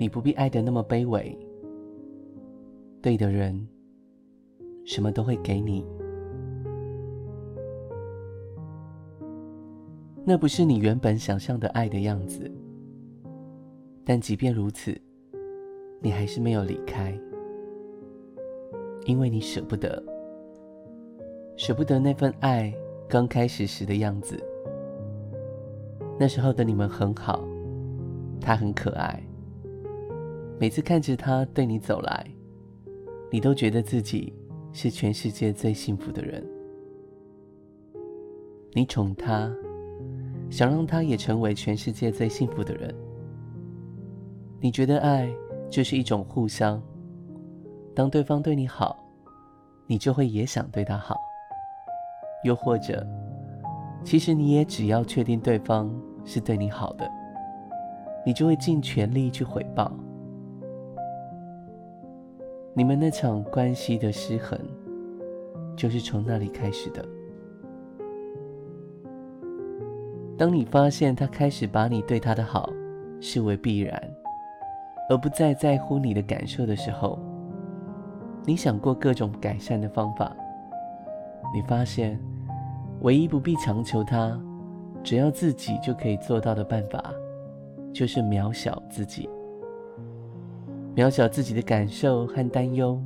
你不必爱得那么卑微。对的人，什么都会给你。那不是你原本想象的爱的样子，但即便如此，你还是没有离开，因为你舍不得，舍不得那份爱刚开始时的样子。那时候的你们很好，他很可爱，每次看着他对你走来，你都觉得自己是全世界最幸福的人。你宠他。想让他也成为全世界最幸福的人。你觉得爱就是一种互相，当对方对你好，你就会也想对他好。又或者，其实你也只要确定对方是对你好的，你就会尽全力去回报。你们那场关系的失衡，就是从那里开始的。当你发现他开始把你对他的好视为必然，而不再在乎你的感受的时候，你想过各种改善的方法。你发现，唯一不必强求他，只要自己就可以做到的办法，就是渺小自己，渺小自己的感受和担忧，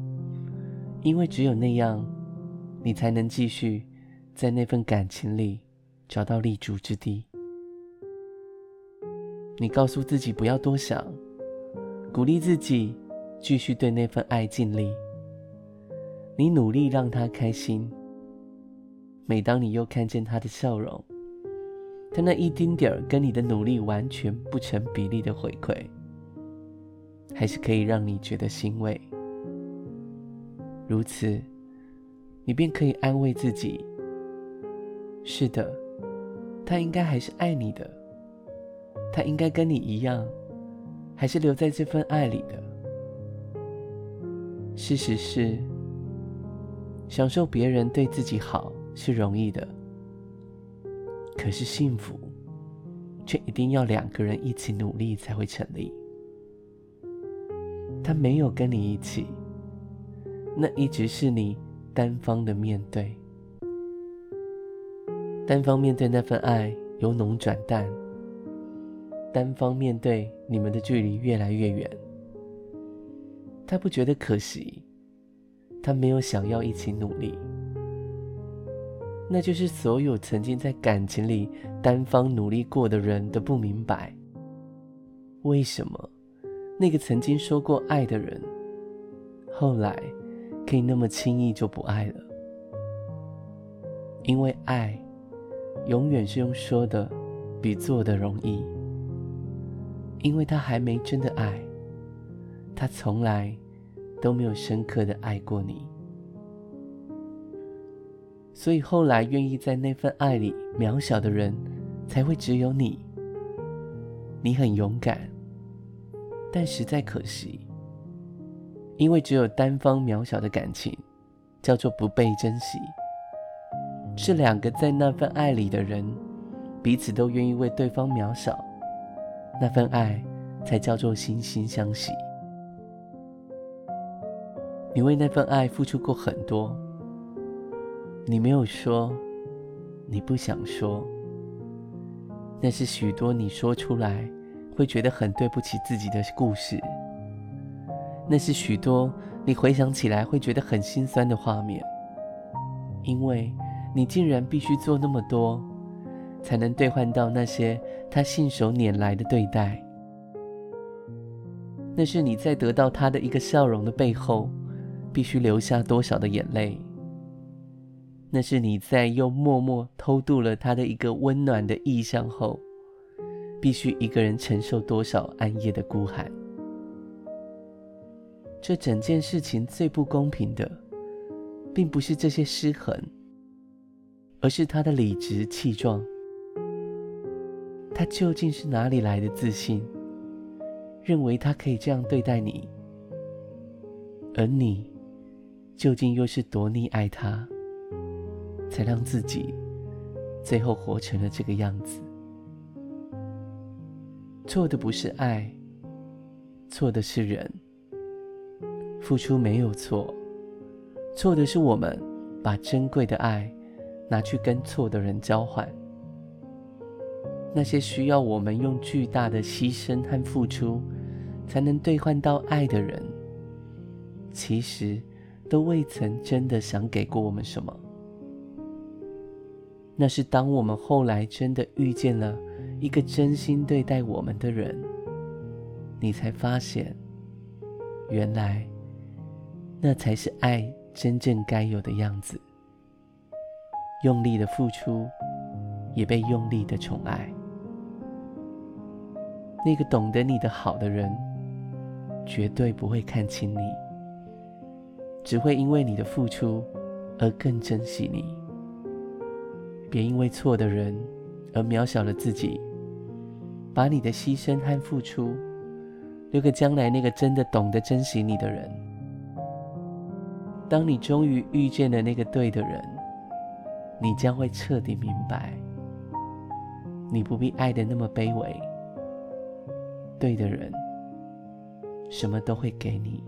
因为只有那样，你才能继续在那份感情里。找到立足之地。你告诉自己不要多想，鼓励自己继续对那份爱尽力。你努力让他开心。每当你又看见他的笑容，他那一丁点儿跟你的努力完全不成比例的回馈，还是可以让你觉得欣慰。如此，你便可以安慰自己：是的。他应该还是爱你的，他应该跟你一样，还是留在这份爱里的。事实是，享受别人对自己好是容易的，可是幸福却一定要两个人一起努力才会成立。他没有跟你一起，那一直是你单方的面对。单方面对那份爱由浓转淡，单方面对你们的距离越来越远。他不觉得可惜，他没有想要一起努力。那就是所有曾经在感情里单方努力过的人都不明白，为什么那个曾经说过爱的人，后来可以那么轻易就不爱了？因为爱。永远是用说的比做的容易，因为他还没真的爱，他从来都没有深刻的爱过你，所以后来愿意在那份爱里渺小的人才会只有你。你很勇敢，但实在可惜，因为只有单方渺小的感情，叫做不被珍惜。是两个在那份爱里的人，彼此都愿意为对方渺小，那份爱才叫做惺惺相惜。你为那份爱付出过很多，你没有说，你不想说，那是许多你说出来会觉得很对不起自己的故事，那是许多你回想起来会觉得很心酸的画面，因为。你竟然必须做那么多，才能兑换到那些他信手拈来的对待。那是你在得到他的一个笑容的背后，必须流下多少的眼泪？那是你在又默默偷渡了他的一个温暖的意象后，必须一个人承受多少暗夜的孤寒？这整件事情最不公平的，并不是这些失衡。而是他的理直气壮，他究竟是哪里来的自信，认为他可以这样对待你？而你究竟又是多溺爱他，才让自己最后活成了这个样子？错的不是爱，错的是人。付出没有错，错的是我们把珍贵的爱拿去跟错的人交换。那些需要我们用巨大的牺牲和付出才能兑换到爱的人，其实都未曾真的想给过我们什么。那是当我们后来真的遇见了一个真心对待我们的人，你才发现，原来那才是爱真正该有的样子。用力的付出，也被用力的宠爱。那个懂得你的好的人，绝对不会看轻你，只会因为你的付出而更珍惜你。别因为错的人而渺小了自己，把你的牺牲和付出留给将来那个真的懂得珍惜你的人。当你终于遇见了那个对的人，你将会彻底明白，你不必爱得那么卑微。对的人，什么都会给你。